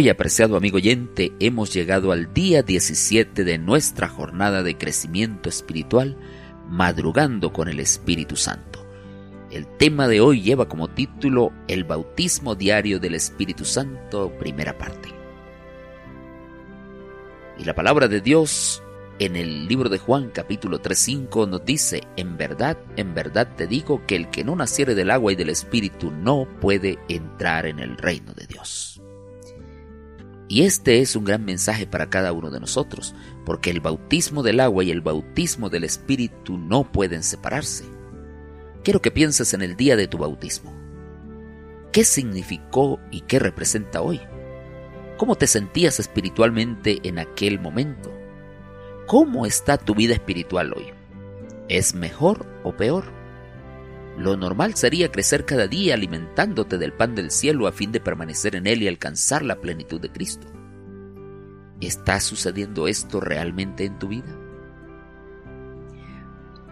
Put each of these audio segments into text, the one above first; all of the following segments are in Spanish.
Hoy, apreciado amigo oyente, hemos llegado al día 17 de nuestra jornada de crecimiento espiritual, madrugando con el Espíritu Santo. El tema de hoy lleva como título El bautismo diario del Espíritu Santo, primera parte. Y la palabra de Dios en el libro de Juan capítulo 3.5 nos dice, en verdad, en verdad te digo que el que no naciere del agua y del Espíritu no puede entrar en el reino de Dios. Y este es un gran mensaje para cada uno de nosotros, porque el bautismo del agua y el bautismo del Espíritu no pueden separarse. Quiero que pienses en el día de tu bautismo. ¿Qué significó y qué representa hoy? ¿Cómo te sentías espiritualmente en aquel momento? ¿Cómo está tu vida espiritual hoy? ¿Es mejor o peor? Lo normal sería crecer cada día alimentándote del pan del cielo a fin de permanecer en él y alcanzar la plenitud de Cristo. ¿Está sucediendo esto realmente en tu vida?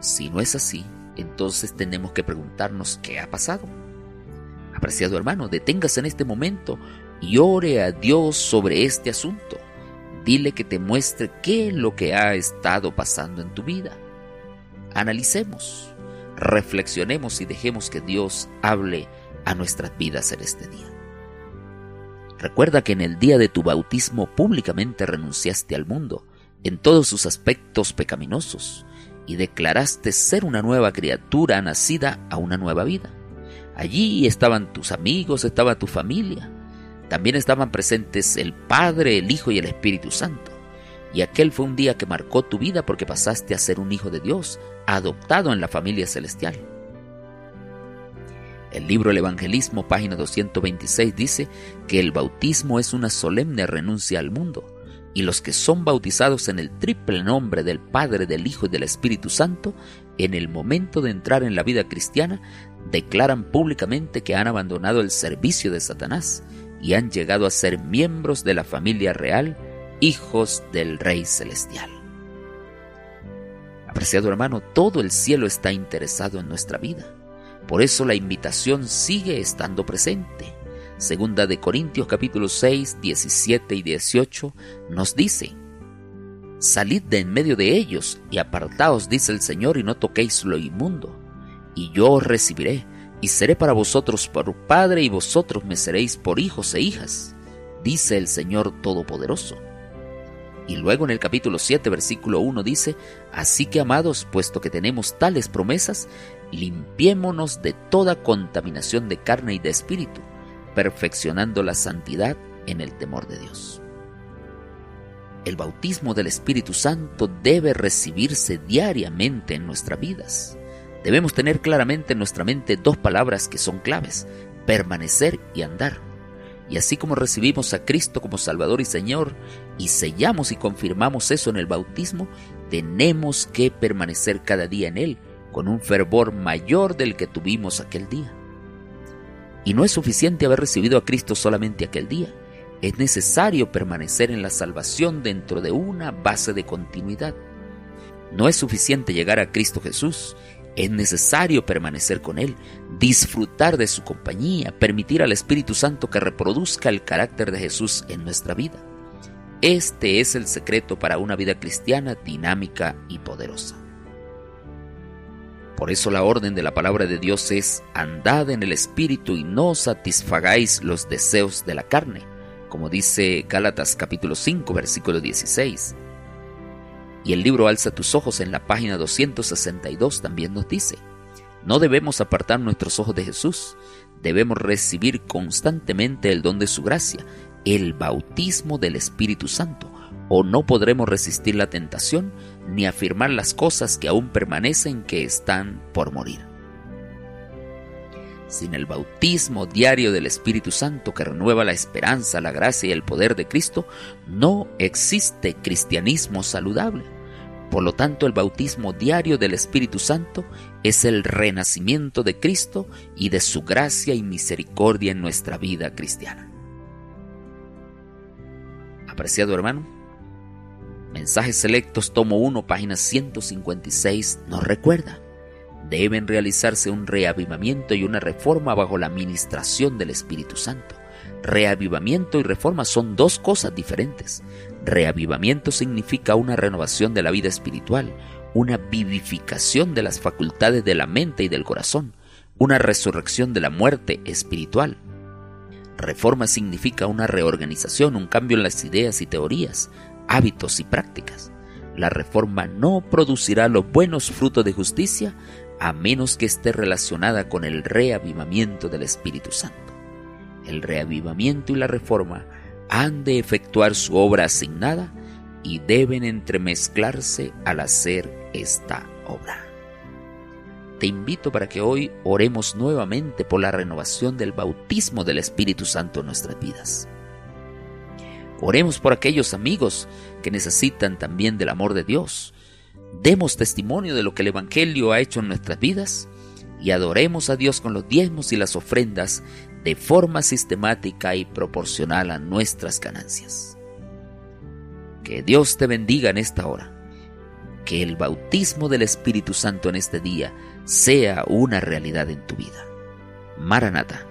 Si no es así, entonces tenemos que preguntarnos qué ha pasado. Apreciado hermano, deténgase en este momento y ore a Dios sobre este asunto. Dile que te muestre qué es lo que ha estado pasando en tu vida. Analicemos reflexionemos y dejemos que Dios hable a nuestras vidas en este día. Recuerda que en el día de tu bautismo públicamente renunciaste al mundo en todos sus aspectos pecaminosos y declaraste ser una nueva criatura nacida a una nueva vida. Allí estaban tus amigos, estaba tu familia. También estaban presentes el Padre, el Hijo y el Espíritu Santo. Y aquel fue un día que marcó tu vida porque pasaste a ser un hijo de Dios, adoptado en la familia celestial. El libro El Evangelismo, página 226, dice que el bautismo es una solemne renuncia al mundo, y los que son bautizados en el triple nombre del Padre, del Hijo y del Espíritu Santo, en el momento de entrar en la vida cristiana, declaran públicamente que han abandonado el servicio de Satanás y han llegado a ser miembros de la familia real, hijos del Rey Celestial. Apreciado hermano, todo el cielo está interesado en nuestra vida. Por eso la invitación sigue estando presente. Segunda de Corintios capítulo 6, 17 y 18 nos dice, Salid de en medio de ellos y apartaos, dice el Señor, y no toquéis lo inmundo, y yo os recibiré, y seré para vosotros por Padre, y vosotros me seréis por hijos e hijas, dice el Señor Todopoderoso. Y luego en el capítulo 7, versículo 1 dice, Así que amados, puesto que tenemos tales promesas, limpiémonos de toda contaminación de carne y de espíritu, perfeccionando la santidad en el temor de Dios. El bautismo del Espíritu Santo debe recibirse diariamente en nuestras vidas. Debemos tener claramente en nuestra mente dos palabras que son claves, permanecer y andar. Y así como recibimos a Cristo como Salvador y Señor y sellamos y confirmamos eso en el bautismo, tenemos que permanecer cada día en Él con un fervor mayor del que tuvimos aquel día. Y no es suficiente haber recibido a Cristo solamente aquel día. Es necesario permanecer en la salvación dentro de una base de continuidad. No es suficiente llegar a Cristo Jesús es necesario permanecer con Él, disfrutar de su compañía, permitir al Espíritu Santo que reproduzca el carácter de Jesús en nuestra vida. Este es el secreto para una vida cristiana dinámica y poderosa. Por eso la orden de la palabra de Dios es, andad en el Espíritu y no satisfagáis los deseos de la carne, como dice Gálatas capítulo 5 versículo 16. Y el libro Alza tus ojos en la página 262 también nos dice, no debemos apartar nuestros ojos de Jesús, debemos recibir constantemente el don de su gracia, el bautismo del Espíritu Santo, o no podremos resistir la tentación ni afirmar las cosas que aún permanecen que están por morir. Sin el bautismo diario del Espíritu Santo que renueva la esperanza, la gracia y el poder de Cristo, no existe cristianismo saludable. Por lo tanto, el bautismo diario del Espíritu Santo es el renacimiento de Cristo y de su gracia y misericordia en nuestra vida cristiana. Apreciado hermano, Mensajes Selectos, tomo 1, página 156, nos recuerda, deben realizarse un reavivamiento y una reforma bajo la administración del Espíritu Santo, Reavivamiento y reforma son dos cosas diferentes. Reavivamiento significa una renovación de la vida espiritual, una vivificación de las facultades de la mente y del corazón, una resurrección de la muerte espiritual. Reforma significa una reorganización, un cambio en las ideas y teorías, hábitos y prácticas. La reforma no producirá los buenos frutos de justicia a menos que esté relacionada con el reavivamiento del Espíritu Santo. El reavivamiento y la reforma han de efectuar su obra asignada y deben entremezclarse al hacer esta obra. Te invito para que hoy oremos nuevamente por la renovación del bautismo del Espíritu Santo en nuestras vidas. Oremos por aquellos amigos que necesitan también del amor de Dios. Demos testimonio de lo que el Evangelio ha hecho en nuestras vidas y adoremos a Dios con los diezmos y las ofrendas de forma sistemática y proporcional a nuestras ganancias. Que Dios te bendiga en esta hora. Que el bautismo del Espíritu Santo en este día sea una realidad en tu vida. Maranata.